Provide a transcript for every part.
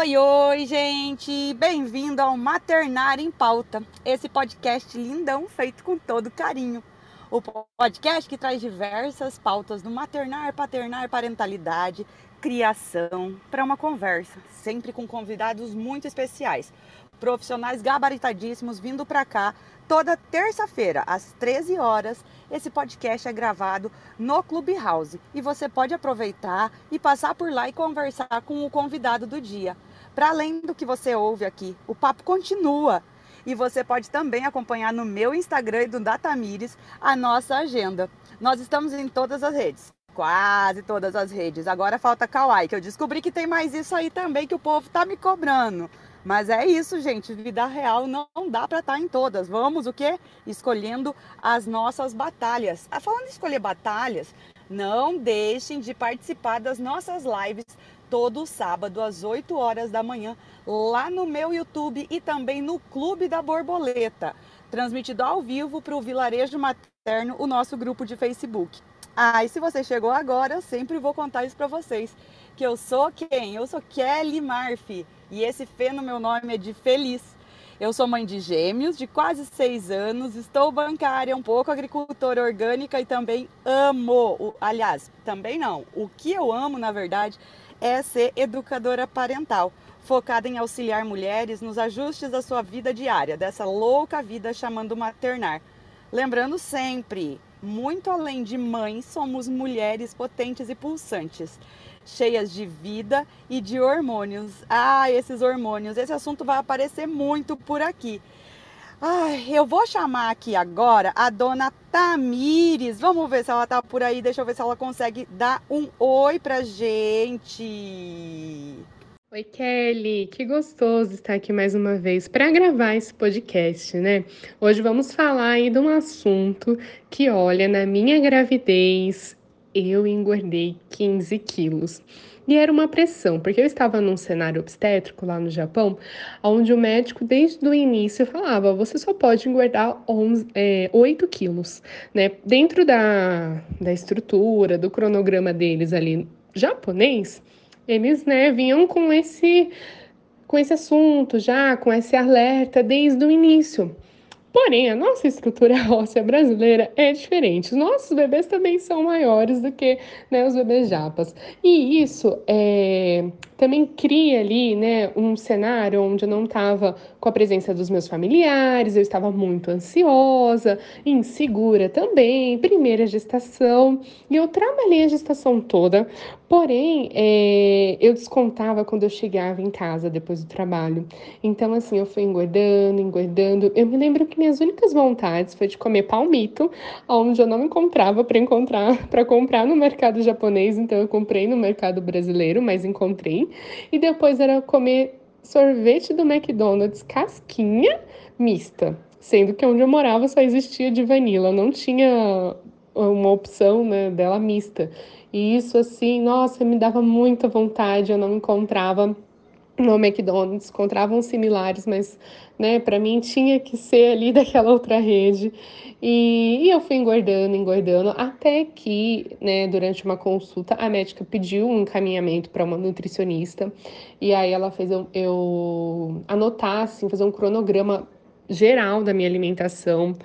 Oi, oi, gente! Bem-vindo ao Maternar em Pauta, esse podcast lindão feito com todo carinho. O podcast que traz diversas pautas do maternar, paternar, parentalidade, criação, para uma conversa, sempre com convidados muito especiais, profissionais gabaritadíssimos vindo para cá toda terça-feira, às 13 horas. Esse podcast é gravado no Clubhouse e você pode aproveitar e passar por lá e conversar com o convidado do dia. Para além do que você ouve aqui, o papo continua. E você pode também acompanhar no meu Instagram e do Datamires a nossa agenda. Nós estamos em todas as redes. Quase todas as redes. Agora falta Kawaii, que eu descobri que tem mais isso aí também que o povo tá me cobrando. Mas é isso, gente. Vida real não dá para estar tá em todas. Vamos o quê? Escolhendo as nossas batalhas. Ah, falando em escolher batalhas, não deixem de participar das nossas lives todo sábado às 8 horas da manhã lá no meu YouTube e também no Clube da Borboleta, transmitido ao vivo para o Vilarejo Materno, o nosso grupo de Facebook. Ah, e se você chegou agora, eu sempre vou contar isso para vocês, que eu sou quem? Eu sou Kelly Marfi e esse Fê no meu nome é de feliz. Eu sou mãe de gêmeos, de quase seis anos, estou bancária, um pouco agricultora orgânica e também amo, aliás, também não, o que eu amo, na verdade, é ser educadora parental, focada em auxiliar mulheres nos ajustes da sua vida diária, dessa louca vida chamando maternar. Lembrando sempre, muito além de mães, somos mulheres potentes e pulsantes cheias de vida e de hormônios. Ah, esses hormônios, esse assunto vai aparecer muito por aqui. Ai, eu vou chamar aqui agora a dona Tamires. Vamos ver se ela tá por aí. Deixa eu ver se ela consegue dar um oi pra gente. Oi, Kelly, que gostoso estar aqui mais uma vez para gravar esse podcast, né? Hoje vamos falar aí de um assunto que, olha, na minha gravidez eu engordei 15 quilos. E era uma pressão, porque eu estava num cenário obstétrico lá no Japão, onde o médico, desde o início, falava: você só pode engordar 11, é, 8 quilos. Né? Dentro da, da estrutura, do cronograma deles ali japonês, eles né, vinham com esse, com esse assunto já, com esse alerta desde o início. Porém, a nossa estrutura óssea brasileira é diferente. Os nossos bebês também são maiores do que né, os bebês japas. E isso é, também cria ali né, um cenário onde não estava com a presença dos meus familiares, eu estava muito ansiosa, insegura também, primeira gestação. E eu trabalhei a gestação toda, porém, é, eu descontava quando eu chegava em casa depois do trabalho. Então, assim, eu fui engordando, engordando. Eu me lembro que minhas únicas vontades foi de comer palmito, onde eu não encontrava para encontrar, para comprar no mercado japonês, então eu comprei no mercado brasileiro, mas encontrei. E depois era comer sorvete do McDonald's casquinha mista, sendo que onde eu morava só existia de vanilla, não tinha uma opção né, dela mista. E isso assim, nossa, me dava muita vontade, eu não encontrava no McDonald's, encontravam similares, mas né, para mim tinha que ser ali daquela outra rede. E, e, eu fui engordando, engordando, até que, né, durante uma consulta, a médica pediu um encaminhamento para uma nutricionista, e aí ela fez eu, eu anotar, assim, fazer um cronograma geral da minha alimentação.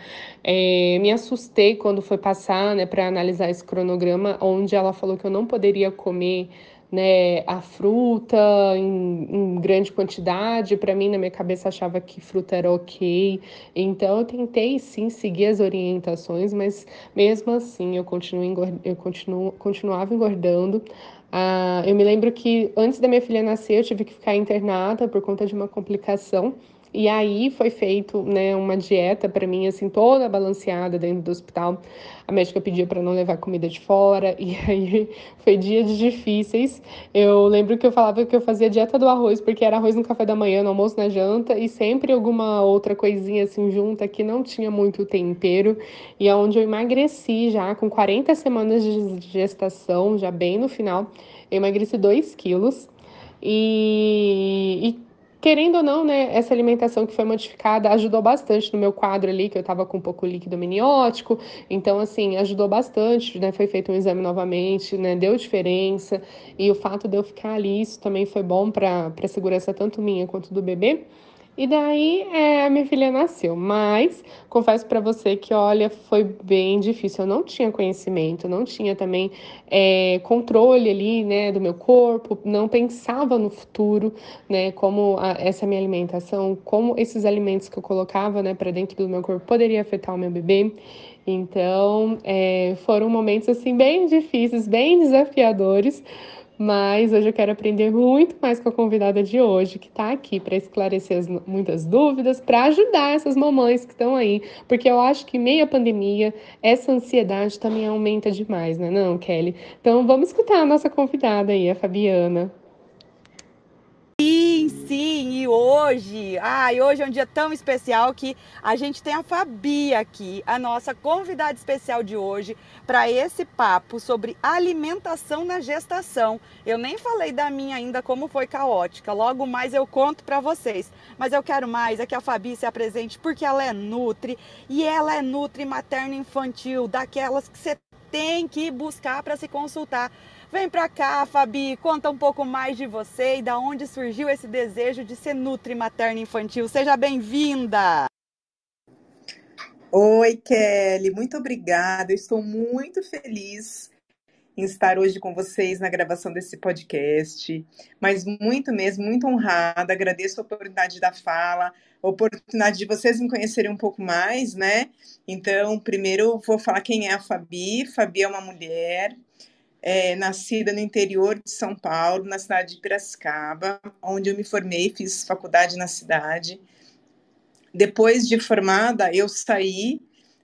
É, me assustei quando foi passar, né, para analisar esse cronograma, onde ela falou que eu não poderia comer né, a fruta em, em grande quantidade. Para mim, na minha cabeça, achava que fruta era ok. Então, eu tentei sim seguir as orientações, mas mesmo assim, eu, continuo engord... eu continuo... continuava engordando. Ah, eu me lembro que antes da minha filha nascer, eu tive que ficar internada por conta de uma complicação. E aí foi feito, né, uma dieta para mim assim toda balanceada dentro do hospital. A médica pediu para não levar comida de fora e aí foi dias difíceis. Eu lembro que eu falava que eu fazia dieta do arroz porque era arroz no café da manhã, no almoço, na janta e sempre alguma outra coisinha assim junta que não tinha muito tempero e aonde é eu emagreci já com 40 semanas de gestação, já bem no final, eu emagreci 2 quilos. E, e querendo ou não, né, essa alimentação que foi modificada ajudou bastante no meu quadro ali, que eu estava com um pouco líquido miniótico. Então, assim, ajudou bastante, né? Foi feito um exame novamente, né? Deu diferença. E o fato de eu ficar ali, isso também foi bom para a segurança tanto minha quanto do bebê. E daí é, a minha filha nasceu, mas confesso para você que, olha, foi bem difícil. Eu não tinha conhecimento, não tinha também é, controle ali, né, do meu corpo, não pensava no futuro, né, como a, essa minha alimentação, como esses alimentos que eu colocava, né, para dentro do meu corpo poderia afetar o meu bebê. Então, é, foram momentos assim bem difíceis, bem desafiadores mas hoje eu quero aprender muito mais com a convidada de hoje, que está aqui para esclarecer as, muitas dúvidas, para ajudar essas mamães que estão aí, porque eu acho que meia pandemia, essa ansiedade também aumenta demais, né, não, Kelly? Então vamos escutar a nossa convidada aí, a Fabiana. Sim, e hoje, ai, hoje é um dia tão especial que a gente tem a Fabi aqui, a nossa convidada especial de hoje, para esse papo sobre alimentação na gestação. Eu nem falei da minha ainda como foi caótica, logo mais eu conto para vocês. Mas eu quero mais é que a Fabi se apresente porque ela é nutri e ela é nutri materno infantil, daquelas que você tem que buscar para se consultar Vem para cá, Fabi, conta um pouco mais de você e da onde surgiu esse desejo de ser nutri materno infantil. Seja bem-vinda. Oi, Kelly, muito obrigada. Eu estou muito feliz em estar hoje com vocês na gravação desse podcast, mas muito mesmo, muito honrada. Agradeço a oportunidade da fala, a oportunidade de vocês me conhecerem um pouco mais, né? Então, primeiro vou falar quem é a Fabi. Fabi é uma mulher é, nascida no interior de São Paulo, na cidade de Piracicaba, onde eu me formei, fiz faculdade na cidade. Depois de formada, eu saí.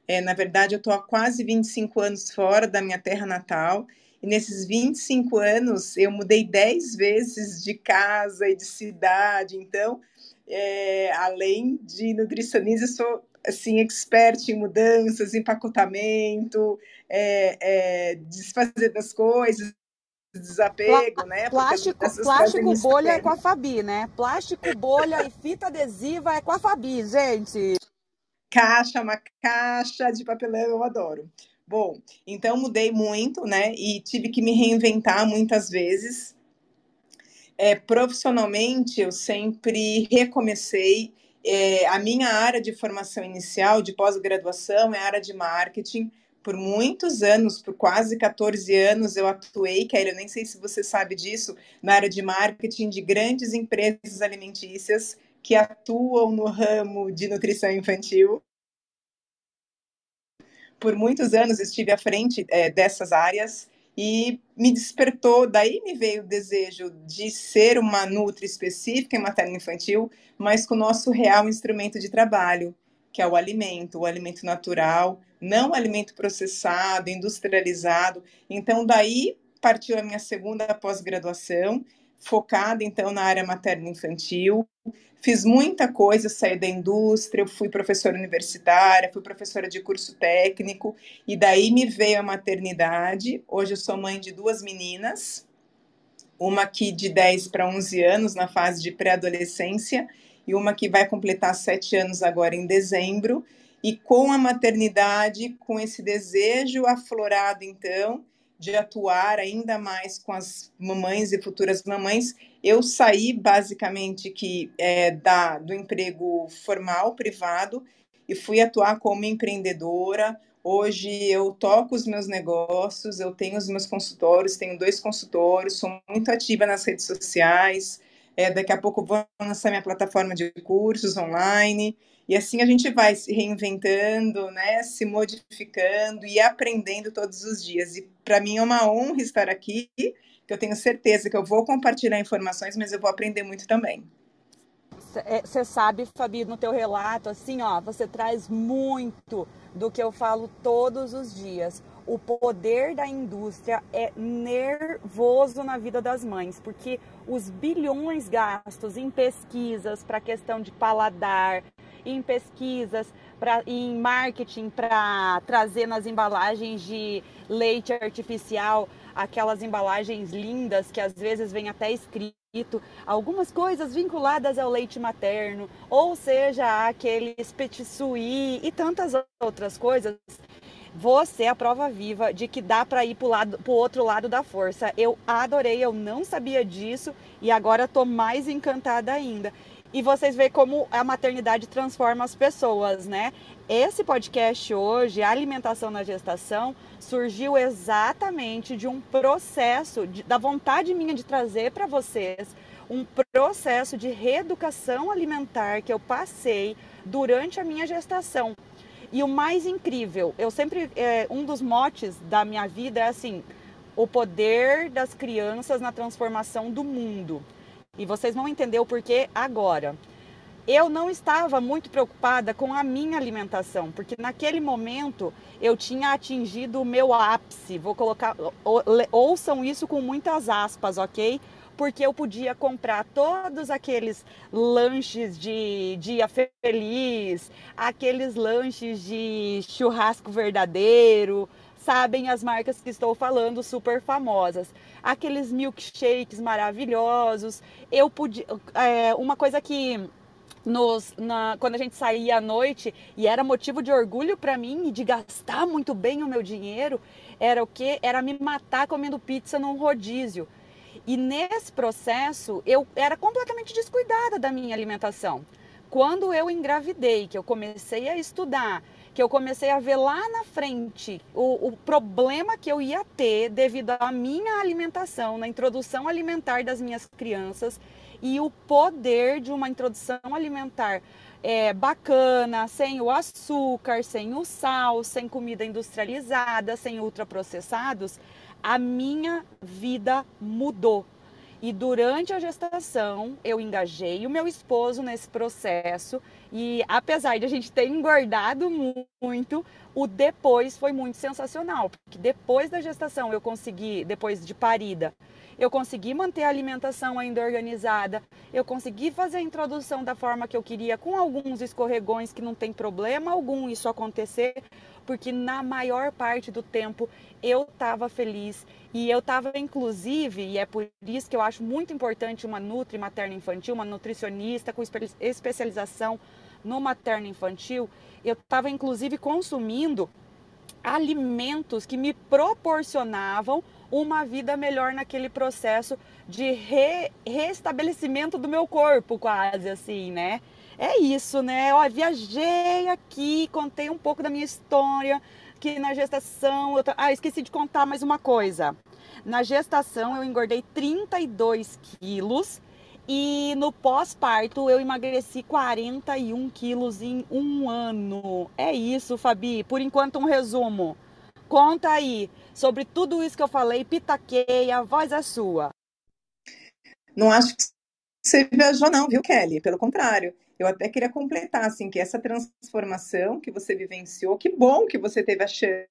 É, na verdade, eu estou há quase 25 anos fora da minha terra natal. E nesses 25 anos, eu mudei 10 vezes de casa e de cidade. Então, é, além de nutricionista, sou assim, expert em mudanças, empacotamento, é, é, desfazer das coisas, desapego, né? Plástico, plástico bolha é com a Fabi, né? Plástico, bolha e fita adesiva é com a Fabi, gente. Caixa, uma caixa de papelão, eu adoro. Bom, então mudei muito, né? E tive que me reinventar muitas vezes. É, profissionalmente, eu sempre recomecei é, a minha área de formação inicial, de pós-graduação, é a área de marketing. Por muitos anos, por quase 14 anos, eu atuei, Kelly, eu nem sei se você sabe disso, na área de marketing de grandes empresas alimentícias que atuam no ramo de nutrição infantil. Por muitos anos estive à frente é, dessas áreas e me despertou, daí me veio o desejo de ser uma nutri específica em materno infantil, mas com o nosso real instrumento de trabalho, que é o alimento, o alimento natural, não alimento processado, industrializado. Então daí partiu a minha segunda pós-graduação, focada então na área materno infantil, Fiz muita coisa, saí da indústria, fui professora universitária, fui professora de curso técnico, e daí me veio a maternidade. Hoje eu sou mãe de duas meninas, uma aqui de 10 para 11 anos, na fase de pré-adolescência, e uma que vai completar 7 anos agora em dezembro. E com a maternidade, com esse desejo aflorado, então, de atuar ainda mais com as mamães e futuras mamães, eu saí basicamente que é, da, do emprego formal, privado, e fui atuar como empreendedora. Hoje eu toco os meus negócios, eu tenho os meus consultórios, tenho dois consultórios, sou muito ativa nas redes sociais. É, daqui a pouco vou lançar minha plataforma de cursos online. E assim a gente vai se reinventando, né, se modificando e aprendendo todos os dias. E para mim é uma honra estar aqui, que eu tenho certeza que eu vou compartilhar informações, mas eu vou aprender muito também. Você é, sabe, Fabi, no teu relato, assim, ó, você traz muito do que eu falo todos os dias. O poder da indústria é nervoso na vida das mães, porque os bilhões gastos em pesquisas para questão de paladar, em pesquisas, pra, em marketing para trazer nas embalagens de leite artificial aquelas embalagens lindas que às vezes vem até escrito algumas coisas vinculadas ao leite materno, ou seja, aqueles petit e tantas outras coisas, você é a prova viva de que dá para ir para o outro lado da força. Eu adorei, eu não sabia disso e agora estou mais encantada ainda. E vocês veem como a maternidade transforma as pessoas, né? Esse podcast hoje, alimentação na gestação, surgiu exatamente de um processo, de, da vontade minha de trazer para vocês um processo de reeducação alimentar que eu passei durante a minha gestação. E o mais incrível, eu sempre, é, um dos motes da minha vida é assim, o poder das crianças na transformação do mundo. E vocês vão entender o porquê agora. Eu não estava muito preocupada com a minha alimentação, porque naquele momento eu tinha atingido o meu ápice. Vou colocar, ouçam isso com muitas aspas, ok? porque eu podia comprar todos aqueles lanches de dia feliz, aqueles lanches de churrasco verdadeiro, sabem as marcas que estou falando, super famosas. Aqueles milkshakes maravilhosos. Eu podia. É, uma coisa que. Nos, na, quando a gente saía à noite e era motivo de orgulho para mim e de gastar muito bem o meu dinheiro, era o que? Era me matar comendo pizza num rodízio. E nesse processo, eu era completamente descuidada da minha alimentação. Quando eu engravidei, que eu comecei a estudar, eu comecei a ver lá na frente o, o problema que eu ia ter devido à minha alimentação, na introdução alimentar das minhas crianças e o poder de uma introdução alimentar é, bacana, sem o açúcar, sem o sal, sem comida industrializada, sem ultraprocessados, a minha vida mudou. E durante a gestação, eu engajei o meu esposo nesse processo. E apesar de a gente ter engordado muito, o depois foi muito sensacional. Porque depois da gestação, eu consegui, depois de parida, eu consegui manter a alimentação ainda organizada, eu consegui fazer a introdução da forma que eu queria, com alguns escorregões que não tem problema algum isso acontecer, porque na maior parte do tempo eu estava feliz e eu estava inclusive, e é por isso que eu acho muito importante uma nutri materna infantil, uma nutricionista com especialização no materno infantil, eu estava inclusive consumindo alimentos que me proporcionavam uma vida melhor naquele processo de re, restabelecimento do meu corpo, quase assim, né? É isso, né? Ó, viajei aqui, contei um pouco da minha história, que na gestação. Eu... Ah, esqueci de contar mais uma coisa. Na gestação eu engordei 32 quilos e no pós-parto eu emagreci 41 quilos em um ano. É isso, Fabi. Por enquanto, um resumo. Conta aí sobre tudo isso que eu falei, pitaqueia, a voz é sua. Não acho que você viajou, não, viu, Kelly? Pelo contrário. Eu até queria completar, assim, que essa transformação que você vivenciou, que bom que você teve a chance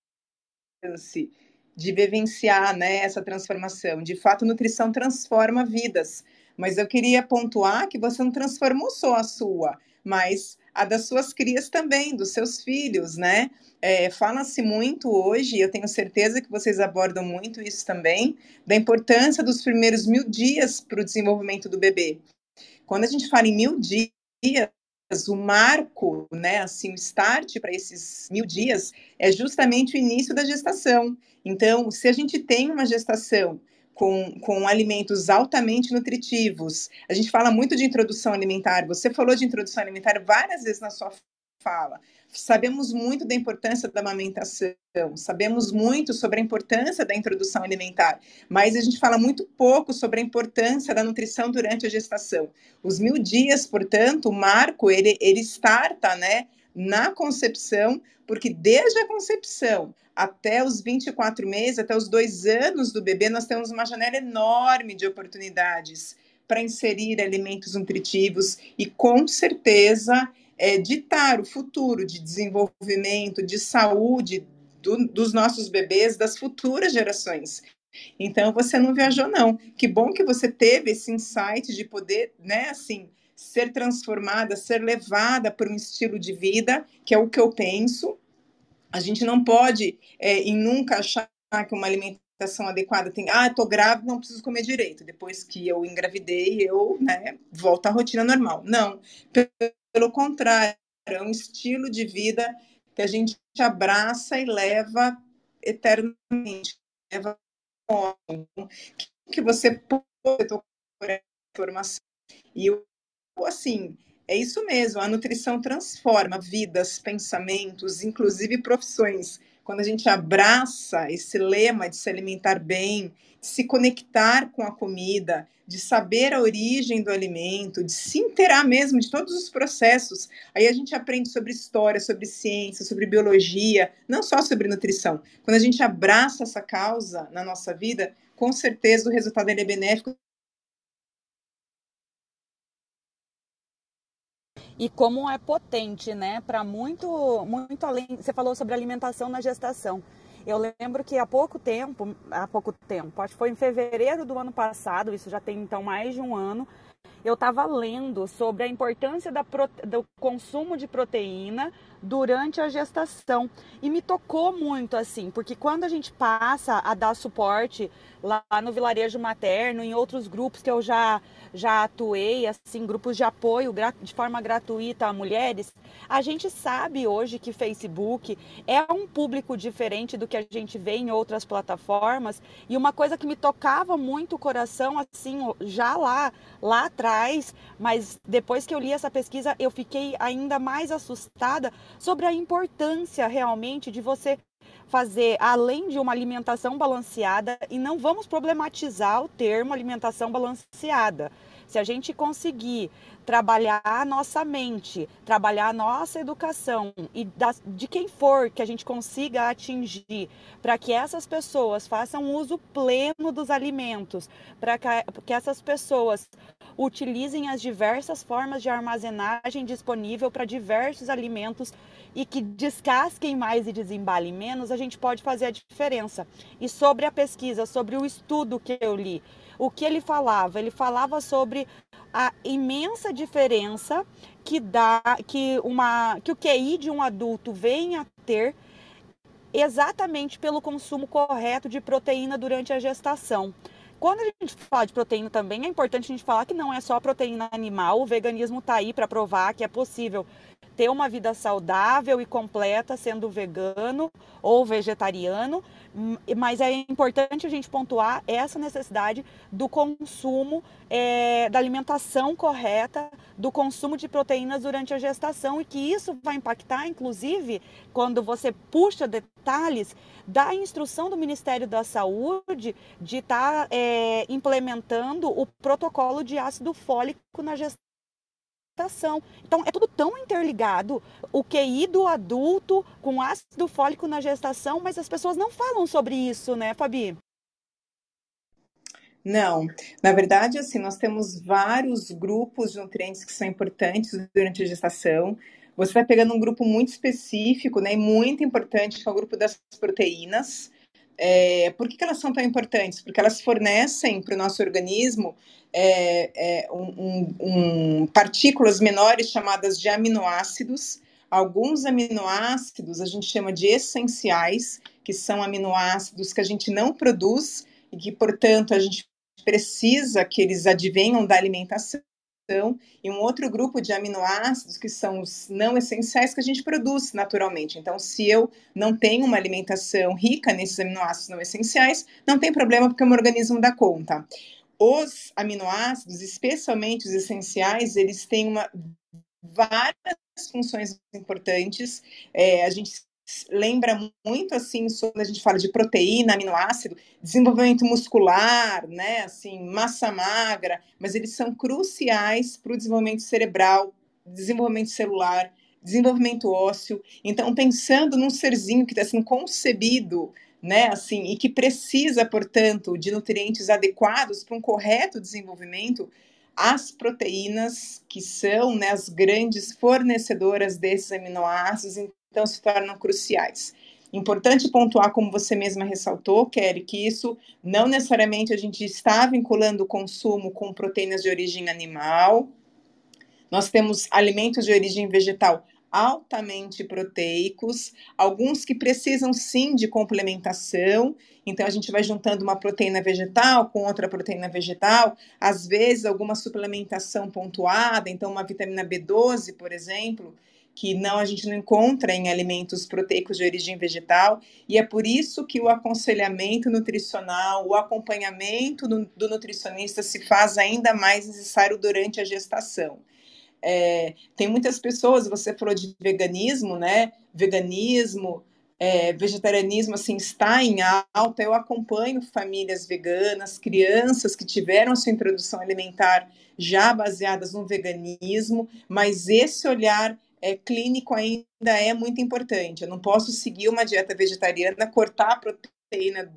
de vivenciar né, essa transformação. De fato, nutrição transforma vidas. Mas eu queria pontuar que você não transformou só a sua, mas a das suas crias também, dos seus filhos, né? É, Fala-se muito hoje, eu tenho certeza que vocês abordam muito isso também, da importância dos primeiros mil dias para o desenvolvimento do bebê. Quando a gente fala em mil dias, o marco, né, assim, o start para esses mil dias é justamente o início da gestação. Então, se a gente tem uma gestação com, com alimentos altamente nutritivos. A gente fala muito de introdução alimentar. Você falou de introdução alimentar várias vezes na sua fala. Sabemos muito da importância da amamentação, sabemos muito sobre a importância da introdução alimentar, mas a gente fala muito pouco sobre a importância da nutrição durante a gestação. Os mil dias, portanto, o marco, ele, ele starta, né, na concepção, porque desde a concepção até os 24 meses, até os dois anos do bebê, nós temos uma janela enorme de oportunidades para inserir alimentos nutritivos e, com certeza, é, ditar o futuro de desenvolvimento, de saúde do, dos nossos bebês, das futuras gerações. Então, você não viajou, não. Que bom que você teve esse insight de poder, né, assim, ser transformada, ser levada para um estilo de vida, que é o que eu penso, a gente não pode, é, nunca achar que uma alimentação alimentação adequada tem, ah, tô grávida, não preciso comer direito. Depois que eu engravidei, eu, né, volto à rotina normal. Não, pelo contrário, é um estilo de vida que a gente abraça e leva eternamente. Leva que você pode informação. E assim, é isso mesmo, a nutrição transforma vidas, pensamentos, inclusive profissões quando a gente abraça esse lema de se alimentar bem, de se conectar com a comida, de saber a origem do alimento, de se inteirar mesmo de todos os processos, aí a gente aprende sobre história, sobre ciência, sobre biologia, não só sobre nutrição. Quando a gente abraça essa causa na nossa vida, com certeza o resultado é benéfico e como é potente, né, para muito, muito além. Você falou sobre alimentação na gestação. Eu lembro que há pouco tempo, há pouco tempo, acho que foi em fevereiro do ano passado, isso já tem então mais de um ano, eu estava lendo sobre a importância da, do consumo de proteína durante a gestação. E me tocou muito assim, porque quando a gente passa a dar suporte lá no vilarejo materno, em outros grupos que eu já já atuei, assim, grupos de apoio de forma gratuita a mulheres, a gente sabe hoje que Facebook é um público diferente do que a gente vê em outras plataformas. E uma coisa que me tocava muito o coração, assim, já lá, lá atrás, mas depois que eu li essa pesquisa, eu fiquei ainda mais assustada sobre a importância realmente de você fazer além de uma alimentação balanceada e não vamos problematizar o termo alimentação balanceada. Se a gente conseguir trabalhar a nossa mente, trabalhar a nossa educação e de quem for que a gente consiga atingir, para que essas pessoas façam uso pleno dos alimentos, para que, que essas pessoas utilizem as diversas formas de armazenagem disponível para diversos alimentos e que descasquem mais e desembalem menos, a gente pode fazer a diferença. E sobre a pesquisa, sobre o estudo que eu li, o que ele falava? Ele falava sobre a imensa diferença que dá que uma que o QI de um adulto vem a ter exatamente pelo consumo correto de proteína durante a gestação. Quando a gente fala de proteína também, é importante a gente falar que não é só proteína animal, o veganismo está aí para provar que é possível ter uma vida saudável e completa sendo vegano ou vegetariano, mas é importante a gente pontuar essa necessidade do consumo, é, da alimentação correta, do consumo de proteínas durante a gestação e que isso vai impactar, inclusive, quando você puxa detalhes da instrução do Ministério da Saúde de estar tá, é, implementando o protocolo de ácido fólico na gestação Então, é tudo tão interligado. O QI do adulto com ácido fólico na gestação, mas as pessoas não falam sobre isso, né, Fabi? Não, na verdade, assim, nós temos vários grupos de nutrientes que são importantes durante a gestação. Você vai pegando um grupo muito específico, né, e muito importante, que é o grupo das proteínas. É, por que, que elas são tão importantes? Porque elas fornecem para o nosso organismo é, é, um, um, partículas menores chamadas de aminoácidos. Alguns aminoácidos a gente chama de essenciais, que são aminoácidos que a gente não produz e que, portanto, a gente precisa que eles advenham da alimentação e um outro grupo de aminoácidos que são os não essenciais que a gente produz naturalmente. Então, se eu não tenho uma alimentação rica nesses aminoácidos não essenciais, não tem problema porque o meu organismo dá conta. Os aminoácidos, especialmente os essenciais, eles têm uma, várias funções importantes. É, a gente lembra muito assim quando a gente fala de proteína, aminoácido, desenvolvimento muscular, né, assim, massa magra, mas eles são cruciais para o desenvolvimento cerebral, desenvolvimento celular, desenvolvimento ósseo. Então, pensando num serzinho que está sendo concebido, né, assim, e que precisa, portanto, de nutrientes adequados para um correto desenvolvimento, as proteínas, que são né, as grandes fornecedoras desses aminoácidos, então se tornam cruciais. Importante pontuar, como você mesma ressaltou, Kelly, que isso não necessariamente a gente está vinculando o consumo com proteínas de origem animal. Nós temos alimentos de origem vegetal altamente proteicos, alguns que precisam sim de complementação. Então a gente vai juntando uma proteína vegetal com outra proteína vegetal, às vezes alguma suplementação pontuada, então uma vitamina B12, por exemplo, que não a gente não encontra em alimentos proteicos de origem vegetal, e é por isso que o aconselhamento nutricional, o acompanhamento do, do nutricionista se faz ainda mais necessário durante a gestação. É, tem muitas pessoas, você falou de veganismo, né? Veganismo, é, vegetarianismo, assim, está em alta. Eu acompanho famílias veganas, crianças que tiveram sua introdução alimentar já baseadas no veganismo, mas esse olhar é, clínico ainda é muito importante. Eu não posso seguir uma dieta vegetariana, cortar a proteína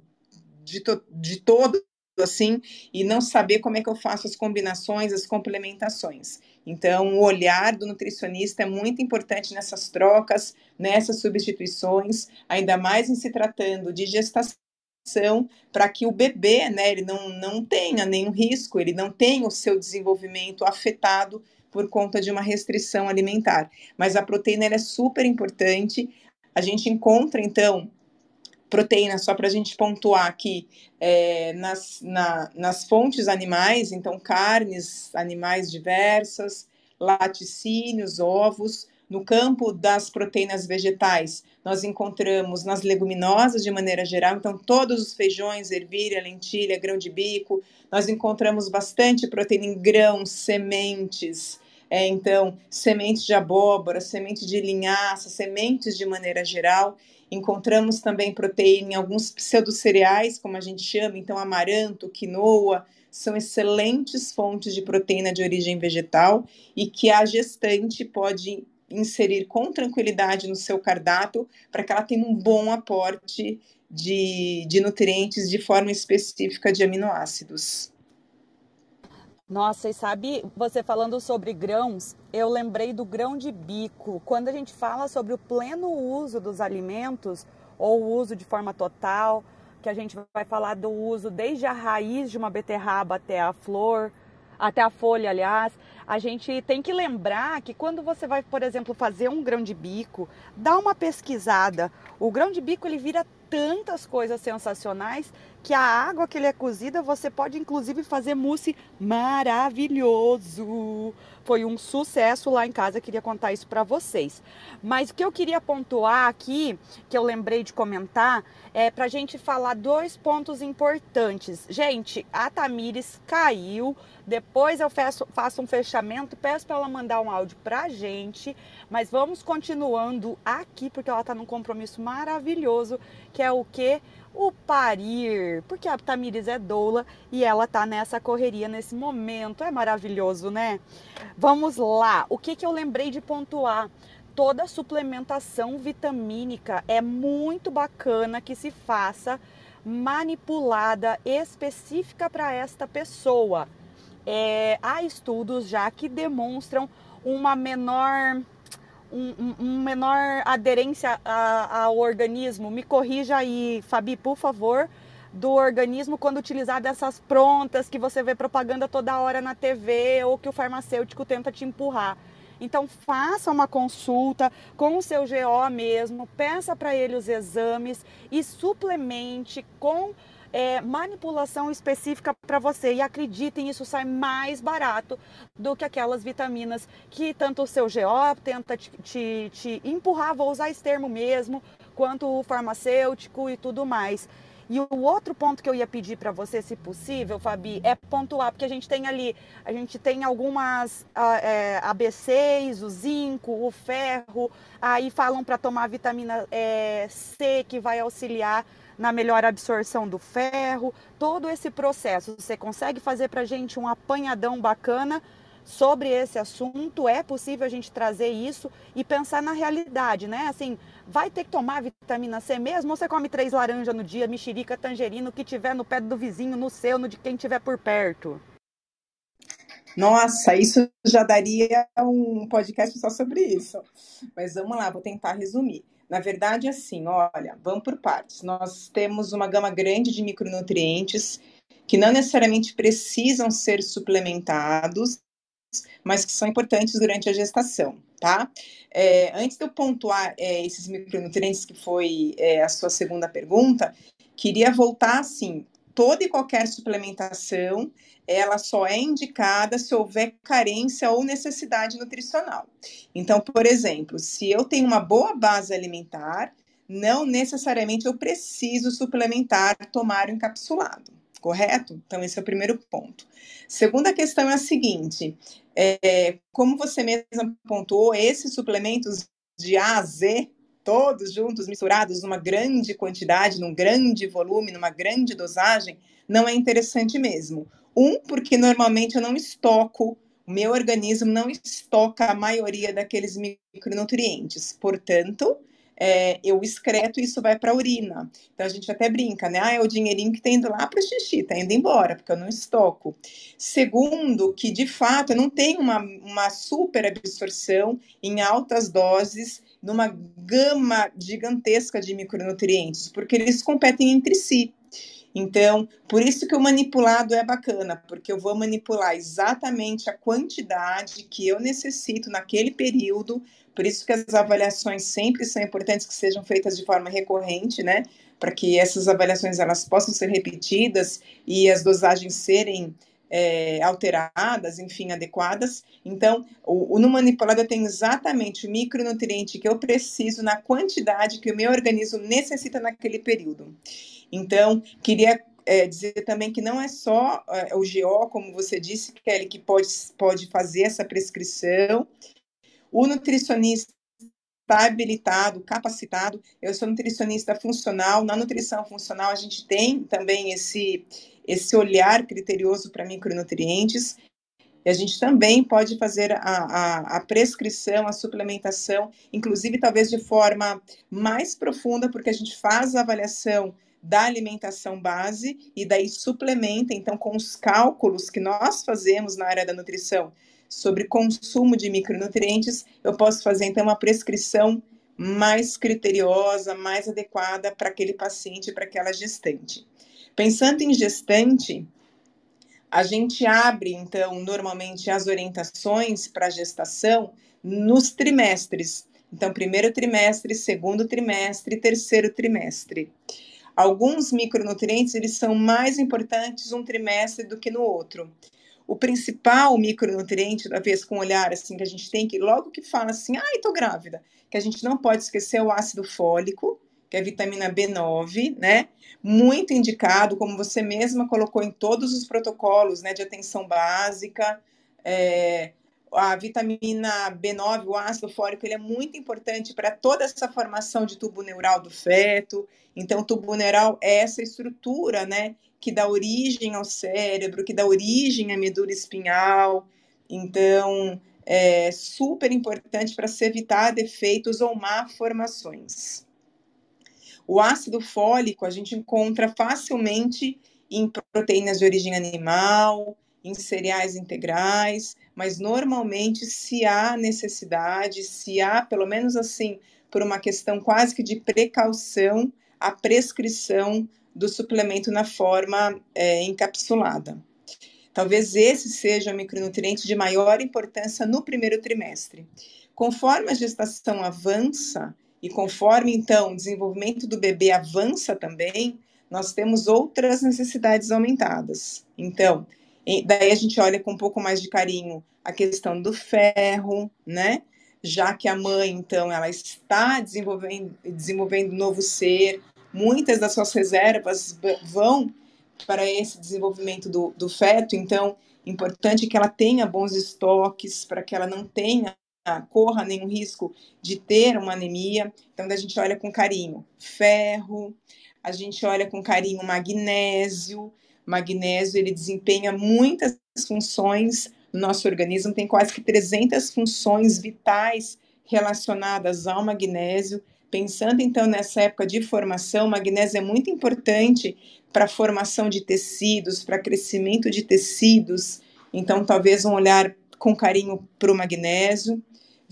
de, to de todo assim e não saber como é que eu faço as combinações, as complementações. Então, o olhar do nutricionista é muito importante nessas trocas, nessas substituições, ainda mais em se tratando de gestação, para que o bebê, né, ele não, não tenha nenhum risco, ele não tenha o seu desenvolvimento afetado por conta de uma restrição alimentar. Mas a proteína é super importante. A gente encontra, então, proteína, só para a gente pontuar aqui, é, nas, na, nas fontes animais, então carnes animais diversas, laticínios, ovos. No campo das proteínas vegetais, nós encontramos nas leguminosas de maneira geral, então todos os feijões, ervilha, lentilha, grão de bico, nós encontramos bastante proteína em grãos, sementes, é, então, sementes de abóbora, semente de linhaça, sementes de maneira geral. Encontramos também proteína em alguns pseudocereais, como a gente chama, então amaranto, quinoa, são excelentes fontes de proteína de origem vegetal e que a gestante pode inserir com tranquilidade no seu cardápio para que ela tenha um bom aporte de, de nutrientes de forma específica de aminoácidos. Nossa, e sabe, você falando sobre grãos, eu lembrei do grão de bico. Quando a gente fala sobre o pleno uso dos alimentos, ou o uso de forma total, que a gente vai falar do uso desde a raiz de uma beterraba até a flor, até a folha, aliás, a gente tem que lembrar que quando você vai, por exemplo, fazer um grão de bico, dá uma pesquisada. O grão de bico ele vira tantas coisas sensacionais que a água que ele é cozida você pode inclusive fazer mousse maravilhoso. Foi um sucesso lá em casa, queria contar isso para vocês. Mas o que eu queria pontuar aqui, que eu lembrei de comentar, é para gente falar dois pontos importantes. Gente, a Tamires caiu, depois eu faço, faço um fechamento, peço para ela mandar um áudio para gente, mas vamos continuando aqui, porque ela está num compromisso maravilhoso, que é o que? o parir, porque a Tamires é doula e ela tá nessa correria nesse momento. É maravilhoso, né? Vamos lá. O que que eu lembrei de pontuar? Toda suplementação vitamínica é muito bacana que se faça manipulada específica para esta pessoa. É, há estudos já que demonstram uma menor um, um menor aderência ao organismo. Me corrija aí, Fabi, por favor, do organismo quando utilizar dessas prontas que você vê propaganda toda hora na TV ou que o farmacêutico tenta te empurrar. Então faça uma consulta com o seu GO mesmo, peça para ele os exames e suplemente com é, manipulação específica para você. E acreditem, isso sai mais barato do que aquelas vitaminas que tanto o seu GO tenta te, te, te empurrar, vou usar esse termo mesmo, quanto o farmacêutico e tudo mais. E o outro ponto que eu ia pedir para você, se possível, Fabi, é pontuar, porque a gente tem ali, a gente tem algumas é, ABCs, o zinco, o ferro, aí falam para tomar vitamina é, C, que vai auxiliar na melhor absorção do ferro, todo esse processo. Você consegue fazer para gente um apanhadão bacana sobre esse assunto? É possível a gente trazer isso e pensar na realidade, né? Assim, vai ter que tomar vitamina C mesmo? Ou você come três laranjas no dia, mexerica, tangerino, que tiver no pé do vizinho, no seu, no de quem tiver por perto? Nossa, isso já daria um podcast só sobre isso. Mas vamos lá, vou tentar resumir. Na verdade, assim, olha, vamos por partes. Nós temos uma gama grande de micronutrientes que não necessariamente precisam ser suplementados, mas que são importantes durante a gestação, tá? É, antes de eu pontuar é, esses micronutrientes, que foi é, a sua segunda pergunta, queria voltar assim: toda e qualquer suplementação ela só é indicada se houver carência ou necessidade nutricional. Então, por exemplo, se eu tenho uma boa base alimentar, não necessariamente eu preciso suplementar, tomar o encapsulado, correto? Então, esse é o primeiro ponto. Segunda questão é a seguinte: é, como você mesmo pontuou, esses suplementos de A a Z, todos juntos, misturados numa grande quantidade, num grande volume, numa grande dosagem, não é interessante mesmo. Um, porque normalmente eu não estoco, o meu organismo não estoca a maioria daqueles micronutrientes. Portanto, é, eu excreto e isso vai para a urina. Então a gente até brinca, né? Ah, é o dinheirinho que está indo lá para o xixi, está indo embora, porque eu não estoco. Segundo, que de fato eu não tenho uma, uma super absorção em altas doses, numa gama gigantesca de micronutrientes, porque eles competem entre si. Então, por isso que o manipulado é bacana, porque eu vou manipular exatamente a quantidade que eu necessito naquele período. Por isso que as avaliações sempre são importantes que sejam feitas de forma recorrente, né? Para que essas avaliações elas possam ser repetidas e as dosagens serem é, alteradas, enfim, adequadas. Então, o, o no manipulado eu tenho exatamente o micronutriente que eu preciso na quantidade que o meu organismo necessita naquele período. Então, queria é, dizer também que não é só é, o GO, como você disse, Kelly, que pode, pode fazer essa prescrição. O nutricionista está habilitado, capacitado. Eu sou nutricionista funcional. Na nutrição funcional, a gente tem também esse, esse olhar criterioso para micronutrientes. E a gente também pode fazer a, a, a, prescrição, a suplementação, inclusive talvez de forma mais profunda, porque a gente faz a avaliação da alimentação base e daí suplementa, então, com os cálculos que nós fazemos na área da nutrição sobre consumo de micronutrientes, eu posso fazer, então, uma prescrição mais criteriosa, mais adequada para aquele paciente, para aquela gestante. Pensando em gestante, a gente abre, então, normalmente as orientações para gestação nos trimestres. Então, primeiro trimestre, segundo trimestre, terceiro trimestre. Alguns micronutrientes eles são mais importantes um trimestre do que no outro. O principal micronutriente, da vez com olhar assim que a gente tem que logo que fala assim, ai, tô grávida, que a gente não pode esquecer é o ácido fólico, que é a vitamina B9, né? Muito indicado, como você mesma colocou em todos os protocolos, né, de atenção básica. É, a vitamina B9, o ácido fólico, ele é muito importante para toda essa formação de tubo neural do feto. Então, o tubo neural é essa estrutura, né, que dá origem ao cérebro, que dá origem à medula espinhal. Então, é super importante para se evitar defeitos ou malformações. O ácido fólico a gente encontra facilmente em proteínas de origem animal, em cereais integrais, mas normalmente se há necessidade, se há, pelo menos assim, por uma questão quase que de precaução, a prescrição do suplemento na forma é, encapsulada. Talvez esse seja o micronutriente de maior importância no primeiro trimestre. Conforme a gestação avança e conforme então o desenvolvimento do bebê avança também, nós temos outras necessidades aumentadas. Então, daí a gente olha com um pouco mais de carinho a questão do ferro, né? Já que a mãe, então, ela está desenvolvendo, desenvolvendo novo ser, muitas das suas reservas vão para esse desenvolvimento do, do feto, então, importante que ela tenha bons estoques para que ela não tenha corra nenhum risco de ter uma anemia. Então, a gente olha com carinho ferro, a gente olha com carinho magnésio, magnésio ele desempenha muitas funções no nosso organismo, tem quase que 300 funções vitais relacionadas ao magnésio. Pensando então nessa época de formação, magnésio é muito importante para a formação de tecidos, para crescimento de tecidos. Então, talvez um olhar com carinho para o magnésio.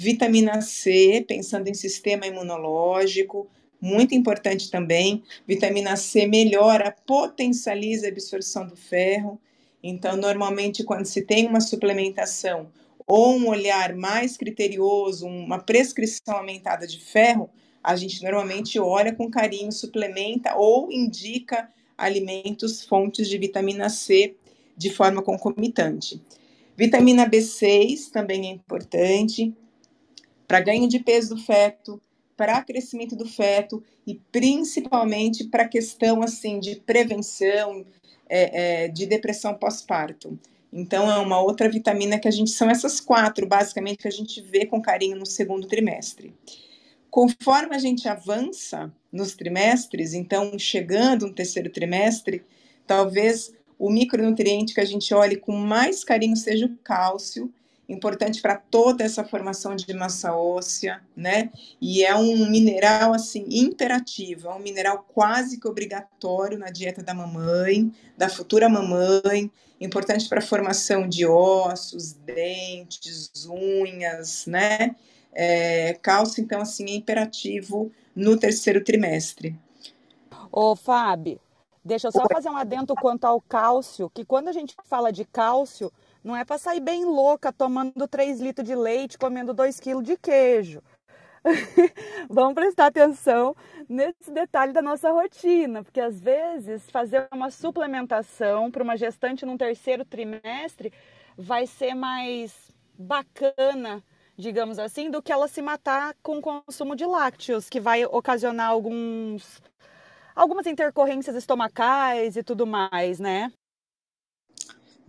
Vitamina C, pensando em sistema imunológico, muito importante também. Vitamina C melhora, potencializa a absorção do ferro. Então, normalmente, quando se tem uma suplementação ou um olhar mais criterioso, uma prescrição aumentada de ferro, a gente normalmente olha com carinho, suplementa ou indica alimentos fontes de vitamina C de forma concomitante. Vitamina B6 também é importante para ganho de peso do feto, para crescimento do feto e principalmente para a questão assim de prevenção é, é, de depressão pós-parto. Então é uma outra vitamina que a gente são essas quatro basicamente que a gente vê com carinho no segundo trimestre. Conforme a gente avança nos trimestres, então chegando no terceiro trimestre, talvez o micronutriente que a gente olhe com mais carinho seja o cálcio, importante para toda essa formação de massa óssea, né? E é um mineral assim imperativo, é um mineral quase que obrigatório na dieta da mamãe, da futura mamãe, importante para a formação de ossos, dentes, unhas, né? É, cálcio, então, assim, é imperativo no terceiro trimestre. Ô, Fábio, Deixa eu só fazer um adendo quanto ao cálcio, que quando a gente fala de cálcio, não é para sair bem louca tomando 3 litros de leite, comendo 2 quilos de queijo. Vamos prestar atenção nesse detalhe da nossa rotina, porque às vezes fazer uma suplementação para uma gestante num terceiro trimestre vai ser mais bacana, digamos assim, do que ela se matar com o consumo de lácteos, que vai ocasionar alguns algumas intercorrências estomacais e tudo mais, né?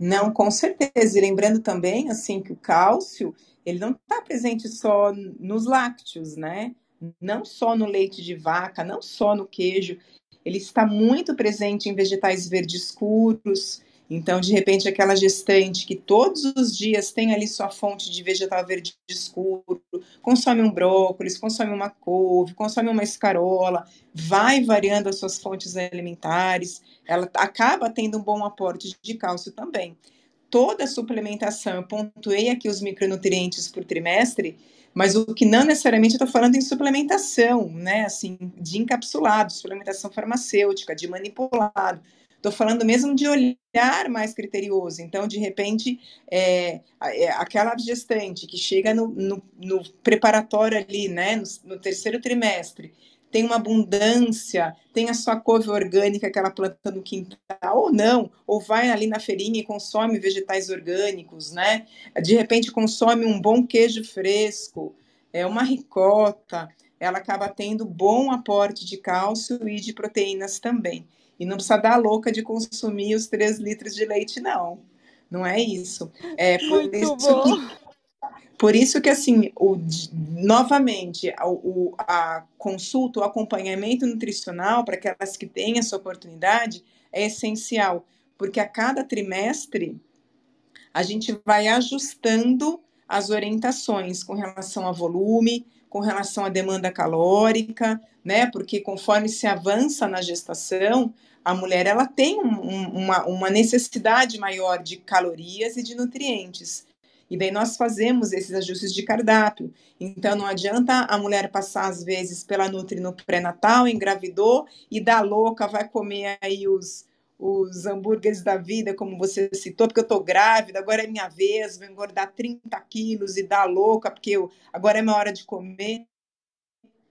Não, com certeza. E lembrando também, assim, que o cálcio, ele não está presente só nos lácteos, né? Não só no leite de vaca, não só no queijo. Ele está muito presente em vegetais verdes escuros, então, de repente, aquela gestante que todos os dias tem ali sua fonte de vegetal verde escuro, consome um brócolis, consome uma couve, consome uma escarola, vai variando as suas fontes alimentares, ela acaba tendo um bom aporte de cálcio também. Toda a suplementação, eu pontuei aqui os micronutrientes por trimestre, mas o que não necessariamente eu estou falando em suplementação, né? Assim, de encapsulado, suplementação farmacêutica, de manipulado Estou falando mesmo de olhar mais criterioso. Então, de repente, é, é aquela gestante que chega no, no, no preparatório ali, né, no, no, terceiro trimestre, tem uma abundância, tem a sua couve orgânica que ela planta no quintal, ou não, ou vai ali na feirinha e consome vegetais orgânicos, né? De repente consome um bom queijo fresco, é uma ricota, ela acaba tendo bom aporte de cálcio e de proteínas também. E não precisa dar louca de consumir os 3 litros de leite, não. Não é isso. É por Muito isso bom. que. Por isso que, assim, o, novamente, o, a consulta, o acompanhamento nutricional para aquelas que têm essa oportunidade é essencial, porque a cada trimestre a gente vai ajustando as orientações com relação a volume, com relação à demanda calórica, né? Porque conforme se avança na gestação, a mulher ela tem um, uma, uma necessidade maior de calorias e de nutrientes. E daí nós fazemos esses ajustes de cardápio. Então não adianta a mulher passar às vezes pela Nutri no pré-natal, engravidou e da louca vai comer aí os os hambúrgueres da vida, como você citou, porque eu estou grávida, agora é minha vez, vou engordar 30 quilos e dar louca, porque eu, agora é minha hora de comer.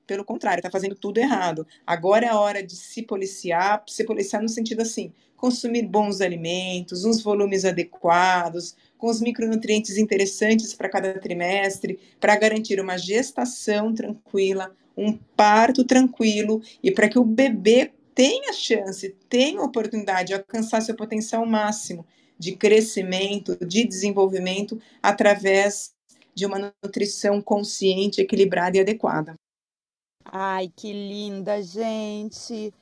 Pelo contrário, está fazendo tudo errado. Agora é a hora de se policiar, se policiar no sentido assim, consumir bons alimentos, uns volumes adequados, com os micronutrientes interessantes para cada trimestre, para garantir uma gestação tranquila, um parto tranquilo e para que o bebê tem a chance, tem a oportunidade de alcançar seu potencial máximo de crescimento, de desenvolvimento, através de uma nutrição consciente, equilibrada e adequada. Ai, que linda, gente!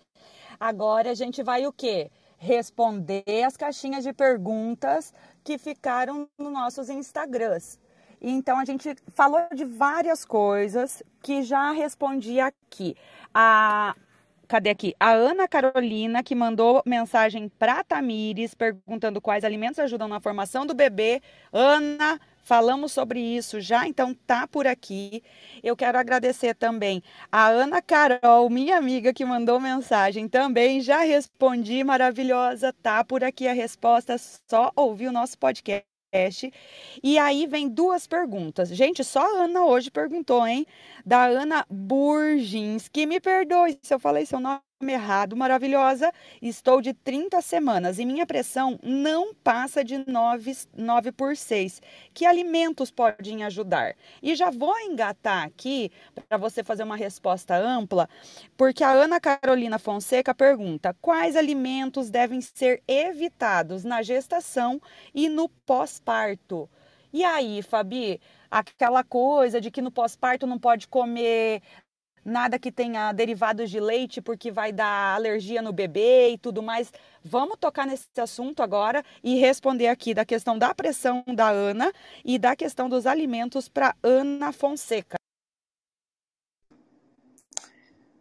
Agora a gente vai o quê? Responder as caixinhas de perguntas que ficaram nos nossos Instagrams. Então a gente falou de várias coisas que já respondi aqui. A cadê aqui? A Ana Carolina, que mandou mensagem para Tamires, perguntando quais alimentos ajudam na formação do bebê. Ana, falamos sobre isso já, então tá por aqui. Eu quero agradecer também a Ana Carol, minha amiga, que mandou mensagem também. Já respondi, maravilhosa. Tá por aqui a resposta, só ouvir o nosso podcast E aí vem duas perguntas. Gente, só a Ana hoje perguntou, hein? Da Ana Burgins, que me perdoe se eu falei seu nome errado, maravilhosa. Estou de 30 semanas e minha pressão não passa de 9, 9 por 6. Que alimentos podem ajudar? E já vou engatar aqui para você fazer uma resposta ampla, porque a Ana Carolina Fonseca pergunta: quais alimentos devem ser evitados na gestação e no pós-parto? E aí, Fabi, aquela coisa de que no pós-parto não pode comer nada que tenha derivados de leite porque vai dar alergia no bebê e tudo mais. Vamos tocar nesse assunto agora e responder aqui da questão da pressão da Ana e da questão dos alimentos para Ana Fonseca.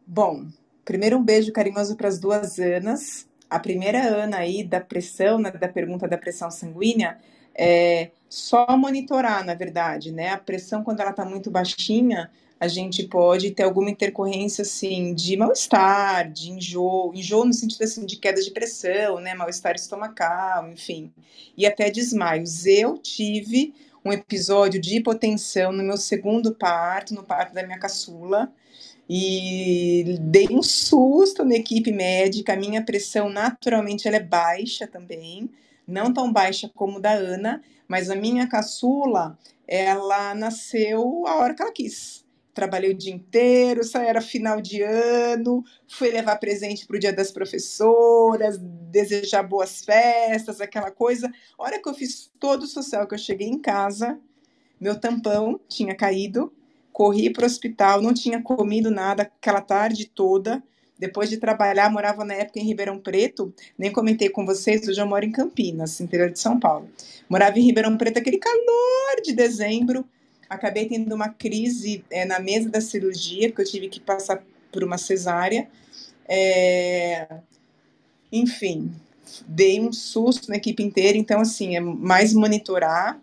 Bom, primeiro um beijo carinhoso para as duas Anas. A primeira Ana aí da pressão, né, da pergunta da pressão sanguínea, é só monitorar, na verdade, né? A pressão quando ela está muito baixinha, a gente pode ter alguma intercorrência assim de mal-estar, de enjoo, enjoo no sentido assim de queda de pressão, né, mal-estar estomacal, enfim, e até desmaios. Eu tive um episódio de hipotensão no meu segundo parto, no parto da minha caçula, e dei um susto na equipe médica. A minha pressão naturalmente ela é baixa também, não tão baixa como da Ana, mas a minha caçula ela nasceu a hora que ela quis trabalhei o dia inteiro, só era final de ano, fui levar presente para o dia das professoras, desejar boas festas, aquela coisa. A hora que eu fiz todo o social, que eu cheguei em casa, meu tampão tinha caído, corri para o hospital, não tinha comido nada aquela tarde toda. Depois de trabalhar, morava na época em Ribeirão Preto, nem comentei com vocês, hoje eu moro em Campinas, interior de São Paulo. Morava em Ribeirão Preto, aquele calor de dezembro, acabei tendo uma crise é, na mesa da cirurgia, porque eu tive que passar por uma cesárea. É... Enfim, dei um susto na equipe inteira, então, assim, é mais monitorar.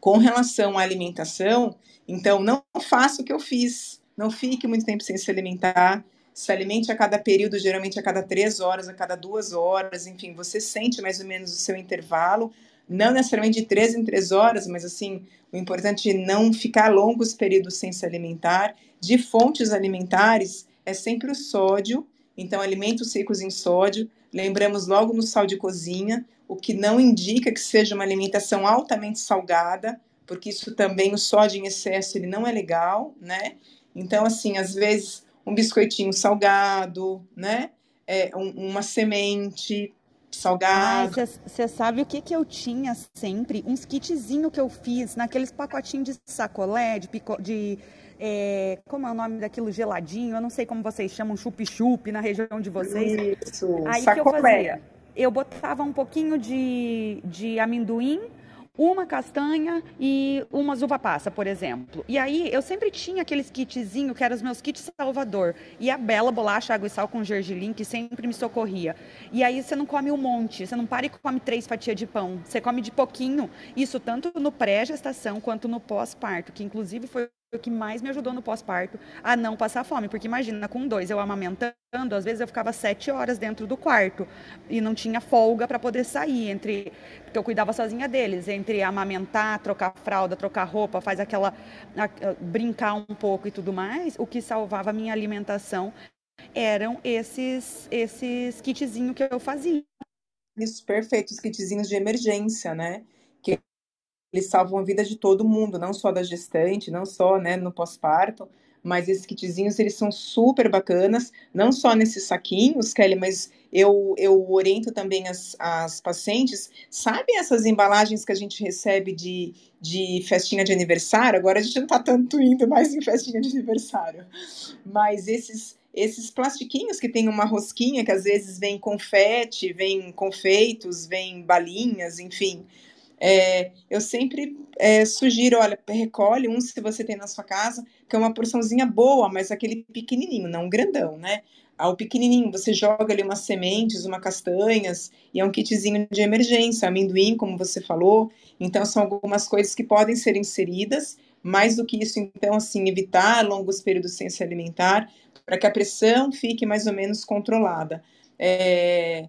Com relação à alimentação, então, não faça o que eu fiz, não fique muito tempo sem se alimentar, se alimente a cada período, geralmente a cada três horas, a cada duas horas, enfim, você sente mais ou menos o seu intervalo, não necessariamente de três em três horas, mas assim, o importante é não ficar longos períodos sem se alimentar. De fontes alimentares, é sempre o sódio, então alimentos ricos em sódio. Lembramos logo no sal de cozinha, o que não indica que seja uma alimentação altamente salgada, porque isso também, o sódio em excesso, ele não é legal, né? Então, assim, às vezes, um biscoitinho salgado, né? É, um, uma semente, salgado. Você sabe o que, que eu tinha sempre? Uns kitzinho que eu fiz naqueles pacotinhos de sacolé, de, pico, de é, como é o nome daquilo geladinho? Eu não sei como vocês chamam, chup-chup na região de vocês. Isso, Aí sacolé. que eu fazia? Eu botava um pouquinho de, de amendoim, uma castanha e uma uva passa, por exemplo. E aí eu sempre tinha aqueles kitzinho que eram os meus kits Salvador. E a bela bolacha, água e sal com gergelim, que sempre me socorria. E aí você não come um monte, você não para e come três fatias de pão. Você come de pouquinho. Isso tanto no pré-gestação quanto no pós-parto, que inclusive foi o que mais me ajudou no pós-parto a não passar fome. Porque imagina, com dois eu amamentando, às vezes eu ficava sete horas dentro do quarto e não tinha folga para poder sair entre. Porque eu cuidava sozinha deles, entre amamentar, trocar fralda, trocar roupa, faz aquela. A, a, brincar um pouco e tudo mais. O que salvava a minha alimentação eram esses, esses kitzinhos que eu fazia. Isso, perfeito, os kitzinhos de emergência, né? Eles salvam a vida de todo mundo, não só da gestante, não só né, no pós-parto, mas esses kitzinhos eles são super bacanas, não só nesses saquinhos, Kelly, mas eu, eu oriento também as, as pacientes, sabem essas embalagens que a gente recebe de, de festinha de aniversário? Agora a gente não está tanto indo mais em festinha de aniversário, mas esses esses plastiquinhos que tem uma rosquinha que às vezes vem confete, vem confeitos, vem balinhas, enfim. É, eu sempre é, sugiro, olha, recolhe um se você tem na sua casa, que é uma porçãozinha boa, mas aquele pequenininho, não grandão, né? Ao pequenininho, você joga ali umas sementes, umas castanhas, e é um kitzinho de emergência, amendoim, como você falou. Então, são algumas coisas que podem ser inseridas. Mais do que isso, então, assim, evitar longos períodos sem se alimentar, para que a pressão fique mais ou menos controlada. É,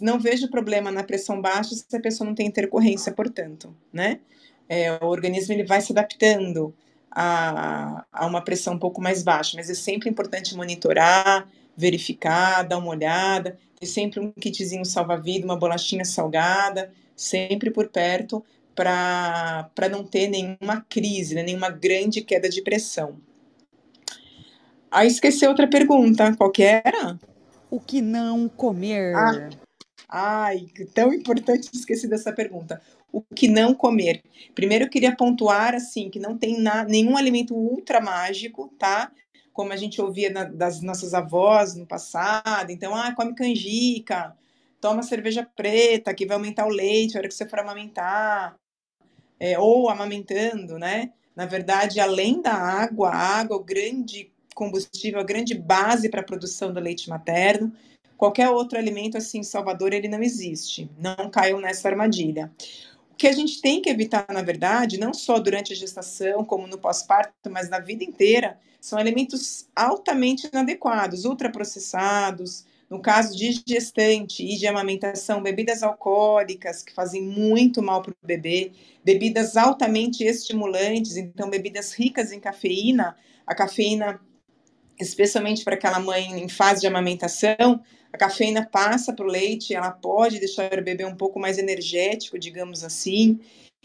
não vejo problema na pressão baixa se a pessoa não tem intercorrência, portanto, né? É, o organismo ele vai se adaptando a, a uma pressão um pouco mais baixa, mas é sempre importante monitorar, verificar, dar uma olhada, ter sempre um kitzinho salva-vida, uma bolachinha salgada, sempre por perto, para não ter nenhuma crise, né, nenhuma grande queda de pressão. Aí esqueci outra pergunta, qual que era? O que não comer? Ah, ai, tão importante esqueci dessa pergunta. O que não comer? Primeiro eu queria pontuar assim que não tem na, nenhum alimento ultra mágico, tá? Como a gente ouvia na, das nossas avós no passado. Então, ah, come canjica, toma cerveja preta, que vai aumentar o leite na hora que você for amamentar, é, ou amamentando, né? Na verdade, além da água, a água é o grande combustível, a grande base para a produção do leite materno. Qualquer outro alimento assim, Salvador, ele não existe. Não caiam nessa armadilha. O que a gente tem que evitar, na verdade, não só durante a gestação, como no pós-parto, mas na vida inteira, são alimentos altamente inadequados, ultraprocessados, no caso de gestante e de amamentação, bebidas alcoólicas que fazem muito mal para o bebê, bebidas altamente estimulantes, então bebidas ricas em cafeína, a cafeína especialmente para aquela mãe em fase de amamentação, a cafeína passa para o leite, ela pode deixar o bebê um pouco mais energético, digamos assim.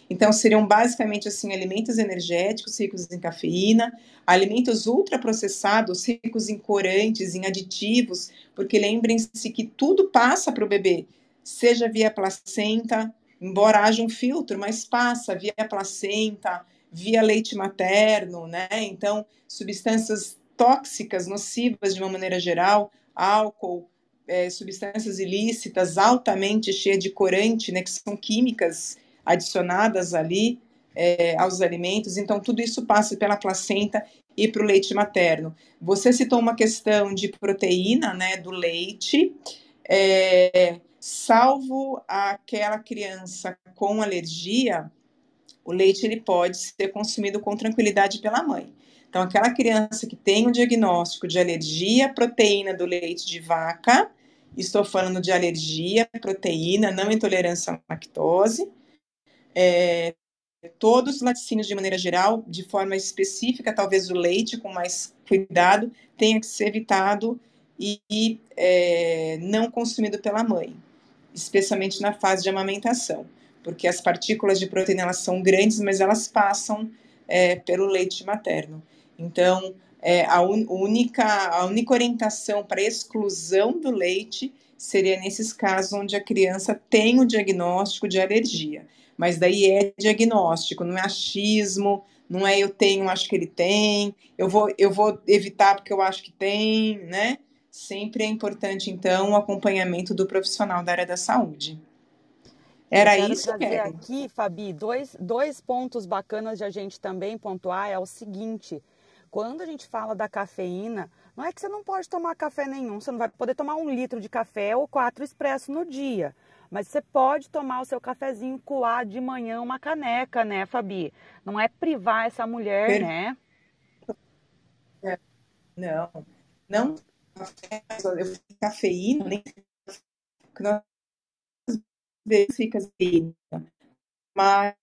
Então, seriam basicamente assim alimentos energéticos ricos em cafeína, alimentos ultraprocessados ricos em corantes, em aditivos, porque lembrem-se que tudo passa para o bebê, seja via placenta, embora haja um filtro, mas passa via placenta, via leite materno, né? Então, substâncias tóxicas, nocivas de uma maneira geral, álcool, é, substâncias ilícitas altamente cheias de corante, né, que são químicas adicionadas ali é, aos alimentos. Então, tudo isso passa pela placenta e para o leite materno. Você citou uma questão de proteína, né, do leite. É, salvo aquela criança com alergia, o leite ele pode ser consumido com tranquilidade pela mãe. Então, aquela criança que tem um diagnóstico de alergia à proteína do leite de vaca, estou falando de alergia à proteína, não intolerância à lactose, é, todos os laticínios, de maneira geral, de forma específica, talvez o leite, com mais cuidado, tenha que ser evitado e, e é, não consumido pela mãe, especialmente na fase de amamentação, porque as partículas de proteína elas são grandes, mas elas passam é, pelo leite materno. Então, é, a, un, única, a única orientação para exclusão do leite seria nesses casos onde a criança tem o diagnóstico de alergia. Mas daí é diagnóstico, não é achismo, não é eu tenho, acho que ele tem, eu vou, eu vou evitar porque eu acho que tem, né? Sempre é importante, então, o acompanhamento do profissional da área da saúde. Era eu quero isso, trazer aqui, Fabi, dois, dois pontos bacanas de a gente também pontuar é o seguinte quando a gente fala da cafeína, não é que você não pode tomar café nenhum, você não vai poder tomar um litro de café ou quatro expresso no dia. Mas você pode tomar o seu cafezinho coar de manhã uma caneca, né, Fabi? Não é privar essa mulher, per... né? É. Não, não eu fiz cafeína, nem nós fica mas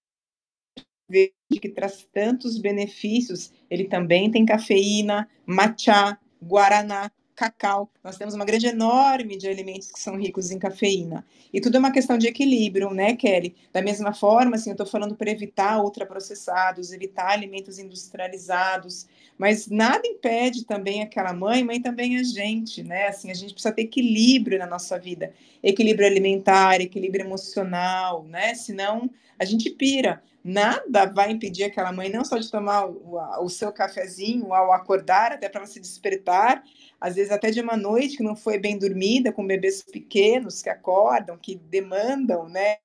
verde que traz tantos benefícios, ele também tem cafeína, matcha, guaraná, cacau. Nós temos uma grande enorme de alimentos que são ricos em cafeína. E tudo é uma questão de equilíbrio, né, Kelly? Da mesma forma, assim, eu estou falando para evitar ultraprocessados, evitar alimentos industrializados, mas nada impede também aquela mãe, mãe também a gente, né? Assim, a gente precisa ter equilíbrio na nossa vida, equilíbrio alimentar, equilíbrio emocional, né? Senão a gente pira nada vai impedir aquela mãe não só de tomar o, o seu cafezinho ao acordar, até para ela se despertar, às vezes até de uma noite que não foi bem dormida, com bebês pequenos que acordam, que demandam, né,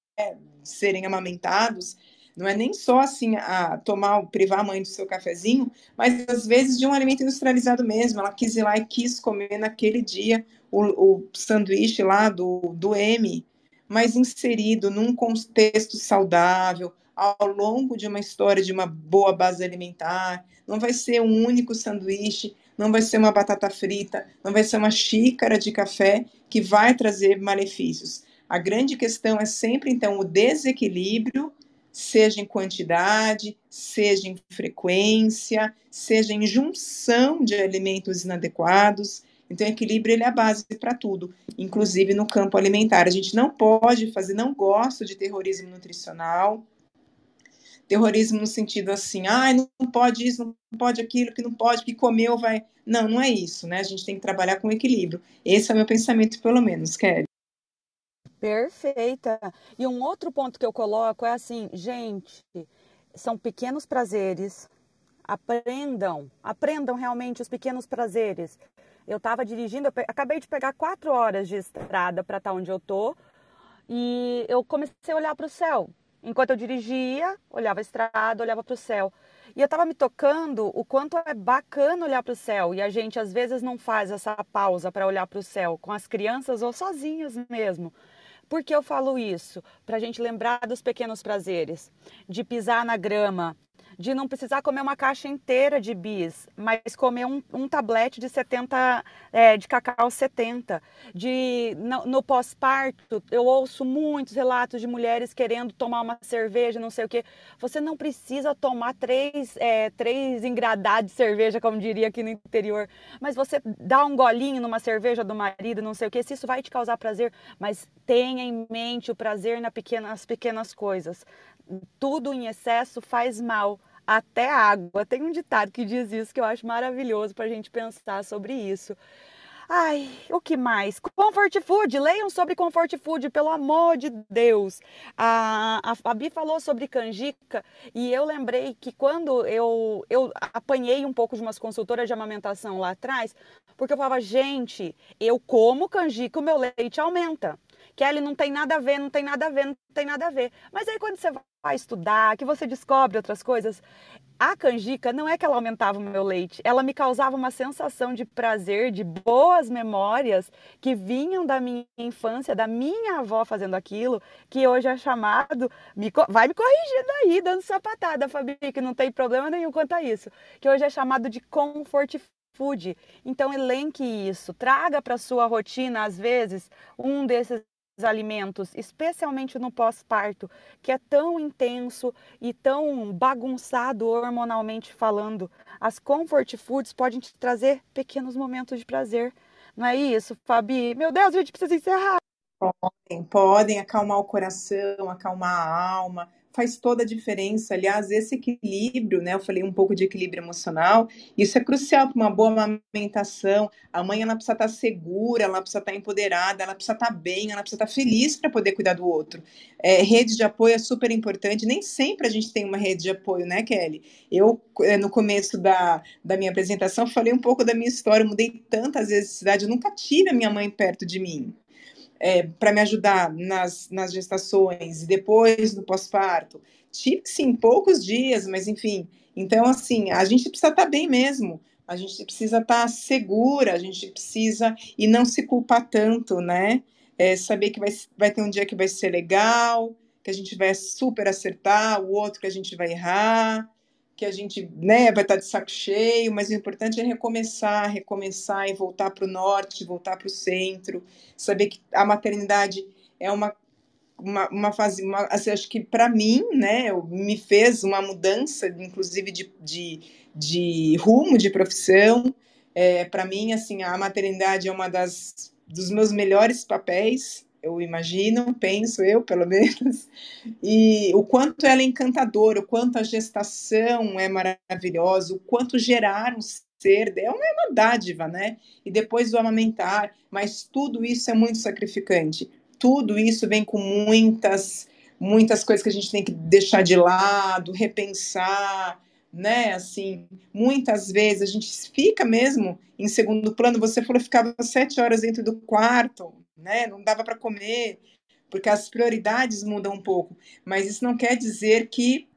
serem amamentados. Não é nem só assim a tomar, privar a mãe do seu cafezinho, mas às vezes de um alimento industrializado mesmo. Ela quis ir lá e quis comer naquele dia o, o sanduíche lá do, do M, mas inserido num contexto saudável, ao longo de uma história de uma boa base alimentar, não vai ser um único sanduíche, não vai ser uma batata frita, não vai ser uma xícara de café que vai trazer malefícios. A grande questão é sempre, então, o desequilíbrio, seja em quantidade, seja em frequência, seja em junção de alimentos inadequados. Então, equilíbrio ele é a base para tudo, inclusive no campo alimentar. A gente não pode fazer, não gosto de terrorismo nutricional. Terrorismo no sentido assim, ah, não pode isso, não pode aquilo, que não pode, que comeu vai. Não, não é isso, né? A gente tem que trabalhar com equilíbrio. Esse é o meu pensamento, pelo menos, Kelly. Perfeita. E um outro ponto que eu coloco é assim, gente, são pequenos prazeres. Aprendam, aprendam realmente os pequenos prazeres. Eu estava dirigindo, eu acabei de pegar quatro horas de estrada para estar tá onde eu tô e eu comecei a olhar para o céu. Enquanto eu dirigia, olhava a estrada, olhava para o céu. E eu estava me tocando o quanto é bacana olhar para o céu. E a gente às vezes não faz essa pausa para olhar para o céu com as crianças ou sozinhas mesmo. Por que eu falo isso? Para a gente lembrar dos pequenos prazeres, de pisar na grama, de não precisar comer uma caixa inteira de bis, mas comer um, um tablete de 70, é, de cacau 70. De, no, no pós-parto, eu ouço muitos relatos de mulheres querendo tomar uma cerveja, não sei o quê. Você não precisa tomar três, é, três engradados de cerveja, como diria aqui no interior, mas você dá um golinho numa cerveja do marido, não sei o quê, se isso vai te causar prazer, mas tenha em mente o prazer nas pequenas, pequenas coisas tudo em excesso faz mal, até água. Tem um ditado que diz isso que eu acho maravilhoso para a gente pensar sobre isso. Ai, o que mais? Comfort food, leiam sobre comfort food, pelo amor de Deus. A, a Fabi falou sobre canjica e eu lembrei que quando eu, eu apanhei um pouco de umas consultoras de amamentação lá atrás, porque eu falava, gente, eu como canjica, o meu leite aumenta. Kelly não tem nada a ver, não tem nada a ver, não tem nada a ver. Mas aí quando você vai estudar, que você descobre outras coisas, a canjica não é que ela aumentava o meu leite, ela me causava uma sensação de prazer, de boas memórias que vinham da minha infância, da minha avó fazendo aquilo, que hoje é chamado, me, vai me corrigindo aí, dando sapatada, Fabi, que não tem problema nenhum quanto a isso, que hoje é chamado de comfort food. Então elenque isso, traga para sua rotina às vezes um desses alimentos, especialmente no pós-parto, que é tão intenso e tão bagunçado hormonalmente falando. As comfort foods podem te trazer pequenos momentos de prazer. Não é isso, Fabi? Meu Deus, a gente precisa encerrar. Podem, podem acalmar o coração, acalmar a alma, faz toda a diferença. Aliás, esse equilíbrio, né? Eu falei um pouco de equilíbrio emocional, isso é crucial para uma boa amamentação. A mãe ela precisa estar segura, ela precisa estar empoderada, ela precisa estar bem, ela precisa estar feliz para poder cuidar do outro. É, rede de apoio é super importante. Nem sempre a gente tem uma rede de apoio, né, Kelly? Eu, é, no começo da, da minha apresentação, falei um pouco da minha história. Eu mudei tantas vezes de cidade, eu nunca tive a minha mãe perto de mim é, para me ajudar nas, nas gestações e depois no pós-parto. Tive, sim, poucos dias, mas enfim. Então, assim, a gente precisa estar tá bem mesmo. A gente precisa estar tá segura, a gente precisa e não se culpar tanto, né? É, saber que vai, vai ter um dia que vai ser legal, que a gente vai super acertar, o outro que a gente vai errar que a gente né, vai estar de saco cheio, mas o importante é recomeçar, recomeçar e voltar para o norte, voltar para o centro, saber que a maternidade é uma, uma, uma fase, uma, assim, acho que para mim, né, me fez uma mudança, inclusive de, de, de rumo de profissão. É, para mim, assim, a maternidade é uma das dos meus melhores papéis, eu imagino, penso eu, pelo menos, e o quanto ela é encantadora, o quanto a gestação é maravilhosa, o quanto gerar um ser é uma, é uma dádiva, né? E depois do amamentar, mas tudo isso é muito sacrificante. Tudo isso vem com muitas, muitas coisas que a gente tem que deixar de lado, repensar, né? Assim, muitas vezes a gente fica mesmo em segundo plano. Você falou ficava sete horas dentro do quarto, né? Não dava para comer, porque as prioridades mudam um pouco. Mas isso não quer dizer que,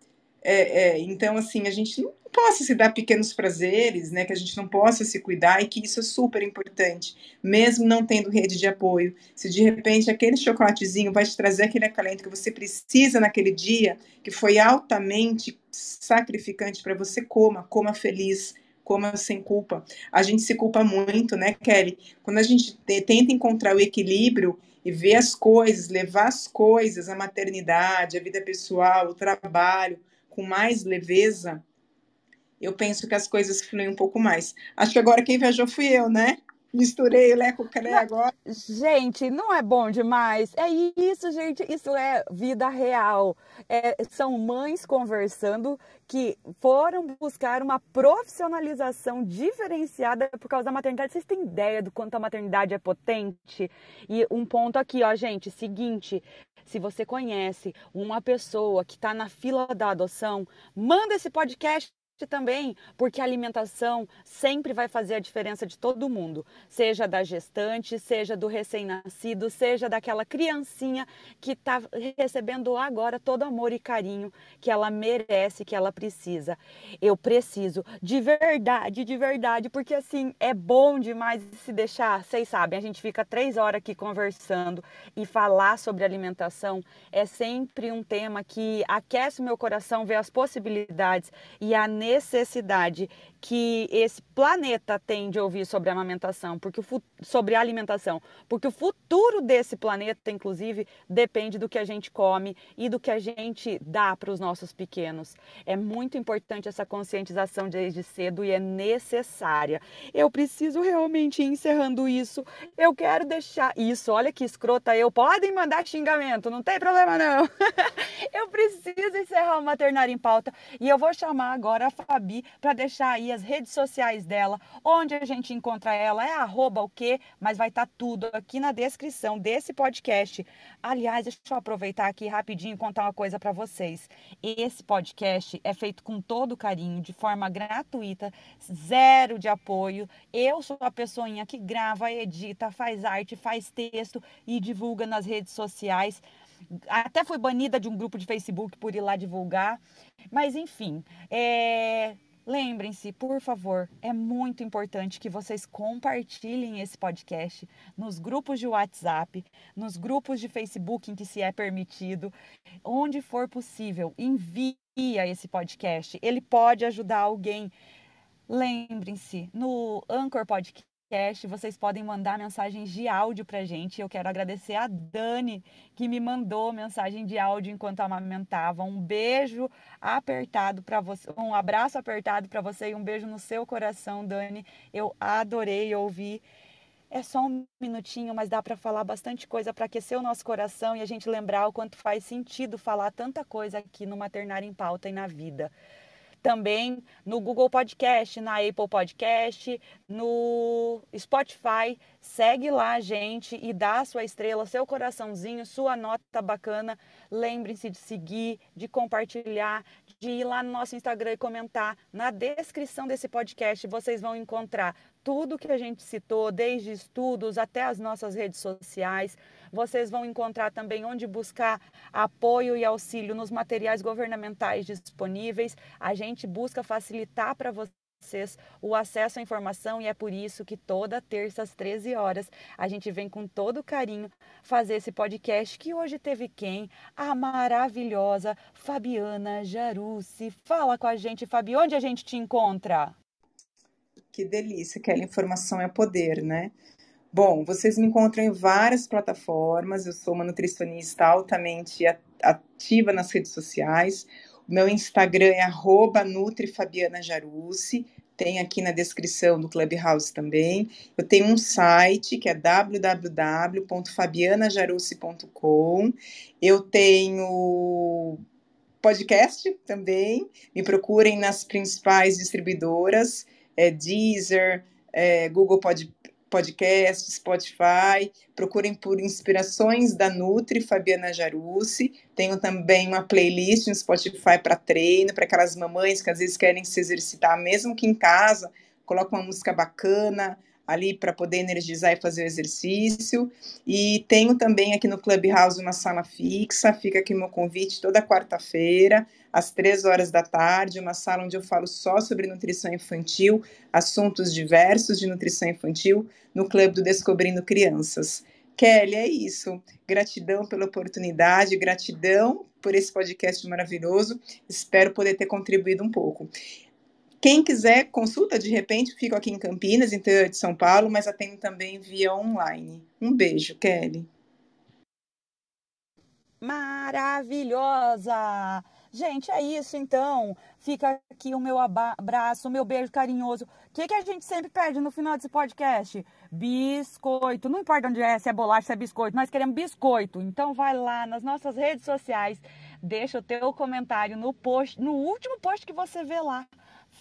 é, é, então, assim, a gente não possa se dar pequenos prazeres, né? Que a gente não possa se cuidar e que isso é super importante, mesmo não tendo rede de apoio. Se de repente aquele chocolatezinho vai te trazer aquele acalento que você precisa naquele dia, que foi altamente sacrificante para você, coma, coma feliz, coma sem culpa. A gente se culpa muito, né, Kelly? Quando a gente tenta encontrar o equilíbrio e ver as coisas, levar as coisas, a maternidade, a vida pessoal, o trabalho, com mais leveza, eu penso que as coisas fluem um pouco mais. Acho que agora quem viajou fui eu, né? Misturei o Lé com o Cré agora. Gente, não é bom demais? É isso, gente. Isso é vida real. É, são mães conversando que foram buscar uma profissionalização diferenciada por causa da maternidade. Vocês têm ideia do quanto a maternidade é potente? E um ponto aqui, ó, gente, seguinte. Se você conhece uma pessoa que está na fila da adoção, manda esse podcast também, porque a alimentação sempre vai fazer a diferença de todo mundo, seja da gestante, seja do recém-nascido, seja daquela criancinha que está recebendo agora todo amor e carinho que ela merece, que ela precisa. Eu preciso, de verdade, de verdade, porque assim é bom demais se deixar. Vocês sabem, a gente fica três horas aqui conversando e falar sobre alimentação é sempre um tema que aquece o meu coração, ver as possibilidades e a necessidade necessidade que esse planeta tem de ouvir sobre a amamentação, porque o, sobre a alimentação, porque o futuro desse planeta, inclusive, depende do que a gente come e do que a gente dá para os nossos pequenos. É muito importante essa conscientização desde cedo e é necessária. Eu preciso realmente ir encerrando isso. Eu quero deixar isso. Olha que escrota eu. Podem mandar xingamento, não tem problema não. eu preciso encerrar o maternário em pauta e eu vou chamar agora a Fabi para deixar aí as redes sociais dela, onde a gente encontra ela, é arroba o quê, mas vai estar tá tudo aqui na descrição desse podcast. Aliás, deixa eu aproveitar aqui rapidinho e contar uma coisa para vocês. Esse podcast é feito com todo carinho, de forma gratuita, zero de apoio. Eu sou a pessoinha que grava, edita, faz arte, faz texto e divulga nas redes sociais até fui banida de um grupo de Facebook por ir lá divulgar. Mas enfim, é... Lembrem-se, por favor, é muito importante que vocês compartilhem esse podcast nos grupos de WhatsApp, nos grupos de Facebook em que se é permitido, onde for possível, envia esse podcast. Ele pode ajudar alguém. Lembrem-se, no Anchor Podcast podcast, vocês podem mandar mensagens de áudio para gente. Eu quero agradecer a Dani, que me mandou mensagem de áudio enquanto amamentava. Um beijo apertado para você, um abraço apertado para você e um beijo no seu coração, Dani. Eu adorei ouvir. É só um minutinho, mas dá para falar bastante coisa para aquecer o nosso coração e a gente lembrar o quanto faz sentido falar tanta coisa aqui no Maternário em Pauta e na vida também no Google Podcast, na Apple Podcast, no Spotify. Segue lá a gente e dá a sua estrela, seu coraçãozinho, sua nota bacana. Lembrem-se de seguir, de compartilhar, de ir lá no nosso Instagram e comentar. Na descrição desse podcast vocês vão encontrar tudo que a gente citou, desde estudos até as nossas redes sociais. Vocês vão encontrar também onde buscar apoio e auxílio nos materiais governamentais disponíveis. A gente busca facilitar para vocês o acesso à informação e é por isso que toda terça às 13 horas a gente vem com todo carinho fazer esse podcast que hoje teve quem? A maravilhosa Fabiana Jarucci. Fala com a gente, Fabi, onde a gente te encontra? Que delícia, aquela informação é poder, né? Bom, vocês me encontram em várias plataformas. Eu sou uma nutricionista altamente ativa nas redes sociais. Meu Instagram é @nutrifabianajarucci. Tem aqui na descrição do Clubhouse também. Eu tenho um site que é www.fabianajarucci.com. Eu tenho podcast também. Me procurem nas principais distribuidoras, é Deezer, é, Google Pod, podcast, Spotify, procurem por inspirações da Nutri Fabiana Jarucci. Tenho também uma playlist no Spotify para treino, para aquelas mamães que às vezes querem se exercitar, mesmo que em casa, coloca uma música bacana ali para poder energizar e fazer o exercício. E tenho também aqui no Clubhouse uma sala fixa, fica aqui meu convite toda quarta-feira às três horas da tarde, uma sala onde eu falo só sobre nutrição infantil, assuntos diversos de nutrição infantil, no Clube do Descobrindo Crianças. Kelly, é isso. Gratidão pela oportunidade, gratidão por esse podcast maravilhoso. Espero poder ter contribuído um pouco. Quem quiser consulta, de repente, fico aqui em Campinas, interior de São Paulo, mas atendo também via online. Um beijo, Kelly. Maravilhosa! Gente, é isso então. Fica aqui o meu abraço, o meu beijo carinhoso. O que, que a gente sempre pede no final desse podcast? Biscoito. Não importa onde é, se é bolacha, se é biscoito. Nós queremos biscoito. Então vai lá nas nossas redes sociais, deixa o teu comentário no post, no último post que você vê lá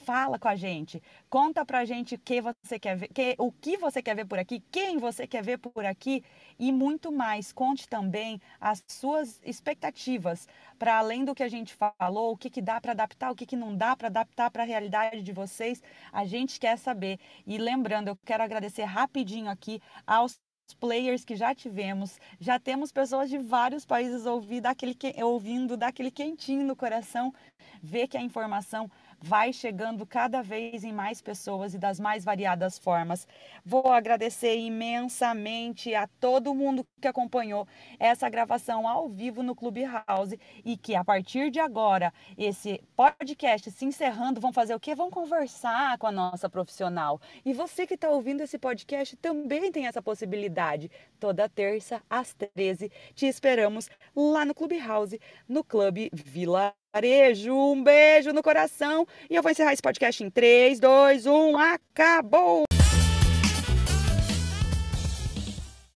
fala com a gente, conta pra gente o que você quer ver, que, o que você quer ver por aqui, quem você quer ver por aqui e muito mais. Conte também as suas expectativas para além do que a gente falou, o que, que dá para adaptar, o que, que não dá para adaptar para a realidade de vocês. A gente quer saber. E lembrando, eu quero agradecer rapidinho aqui aos players que já tivemos, já temos pessoas de vários países ouvindo daquele, ouvindo daquele quentinho no coração, ver que a informação vai chegando cada vez em mais pessoas e das mais variadas formas. Vou agradecer imensamente a todo mundo que acompanhou essa gravação ao vivo no Clubhouse e que a partir de agora, esse podcast se encerrando, vão fazer o quê? Vão conversar com a nossa profissional. E você que está ouvindo esse podcast também tem essa possibilidade. Toda terça às 13 te esperamos lá no Clubhouse, no Clube Vila Varejo, um beijo no coração. E eu vou encerrar esse podcast em 3, 2, 1, acabou!